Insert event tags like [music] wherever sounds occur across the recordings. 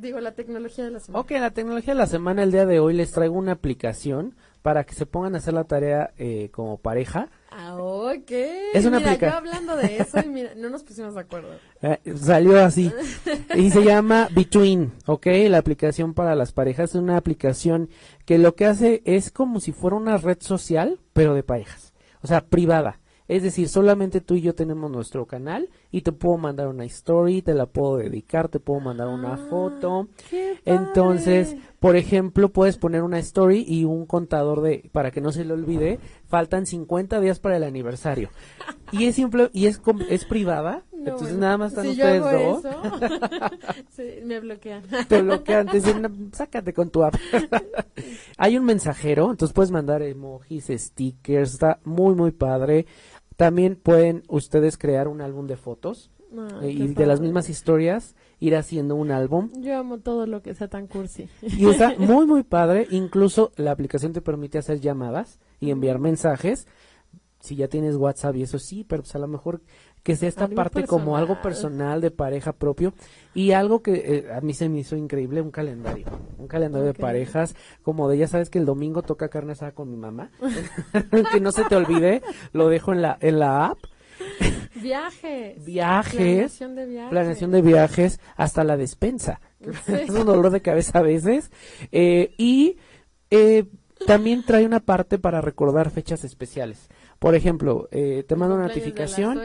digo, la tecnología de la semana. Ok, la tecnología de la semana, el día de hoy les traigo una aplicación para que se pongan a hacer la tarea eh, como pareja. Ah, ok. Es una mira, aplica- yo hablando de eso y mira, no nos pusimos de acuerdo. [laughs] Eh, salió así. [laughs] y se llama Between, ¿ok? La aplicación para las parejas es una aplicación que lo que hace es como si fuera una red social, pero de parejas. O sea, privada. Es decir, solamente tú y yo tenemos nuestro canal y te puedo mandar una story, te la puedo dedicar, te puedo mandar una Ah, foto. qué Entonces, por ejemplo, puedes poner una story y un contador de, para que no se le olvide, faltan 50 días para el aniversario. Y es simple, y es, es privada, No, entonces bueno, nada más están si ustedes dos. [laughs] sí, me bloquean. Te bloquean, te dicen, "No, sácate con tu app. [laughs] Hay un mensajero, entonces puedes mandar emojis, stickers, está muy, muy padre. También pueden ustedes crear un álbum de fotos Ay, eh, y de las mismas historias ir haciendo un álbum. Yo amo todo lo que sea tan cursi. Y está [laughs] muy, muy padre. Incluso la aplicación te permite hacer llamadas y enviar mensajes. Si ya tienes WhatsApp y eso sí, pero pues a lo mejor que sea esta Algo parte como algo personal. de pareja propio y algo que eh, a mí se me hizo increíble, un calendario, un calendario de parejas, como de ya sabes que el domingo toca carne asada con mi mamá, [laughs] que no se te olvide, lo dejo en la, en la app, Viajes. viajes, Planeación de viajes. planeación de viajes, hasta la despensa, Sí. [laughs] es un dolor de cabeza a veces, eh, y eh, también trae una parte para recordar fechas especiales. Por ejemplo, eh, te manda una la notificación,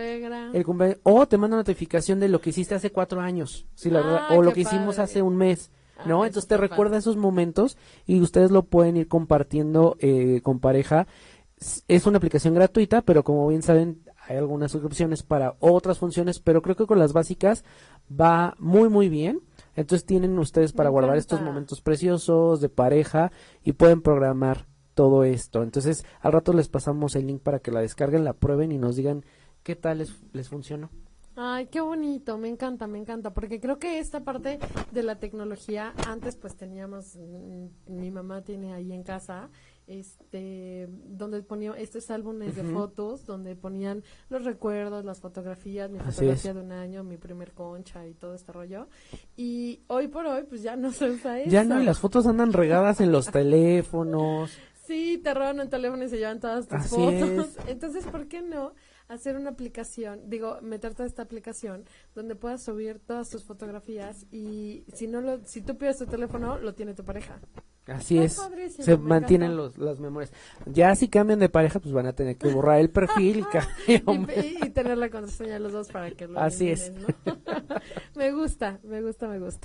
el cumple- o te manda una notificación de lo que hiciste hace cuatro años, la Ah, verdad, o lo que hicimos hace un mes, ¿no? Ah, Entonces eso te recuerda padre. esos momentos y ustedes lo pueden ir compartiendo eh, con pareja. Es una aplicación gratuita, pero como bien saben, hay algunas suscripciones para otras funciones, pero creo que con las básicas va muy, muy bien. Entonces tienen ustedes para Me guardar estos momentos preciosos de pareja y pueden programar todo esto. Entonces, al rato les pasamos el link para que la descarguen, la prueben y nos digan qué tal les, les funcionó. Ay, qué bonito, me encanta, me encanta, porque creo que esta parte de la tecnología, antes pues teníamos, mm, mi mamá tiene ahí en casa, este, donde ponía estos álbumes de fotos, donde ponían los recuerdos, las fotografías, mi Así fotografía es. de un año, mi primer concha y todo este rollo, y hoy por hoy pues ya no se usa eso. Ya no, y las fotos andan regadas en los teléfonos. Sí, te roban el teléfono y se llevan todas tus Así fotos. es. Entonces, ¿por qué no hacer una aplicación? Digo, meterte a esta aplicación donde puedas subir todas tus fotografías y si no lo, si tú pides tu teléfono, lo tiene tu pareja. Así es. padrísimo, Se mantienen los, las memorias. Ya si cambian de pareja, pues van a tener que borrar el perfil. y [laughs] tener la contraseña de los dos para que lo Así es. ¿no? [laughs] me gusta, me gusta, me gusta.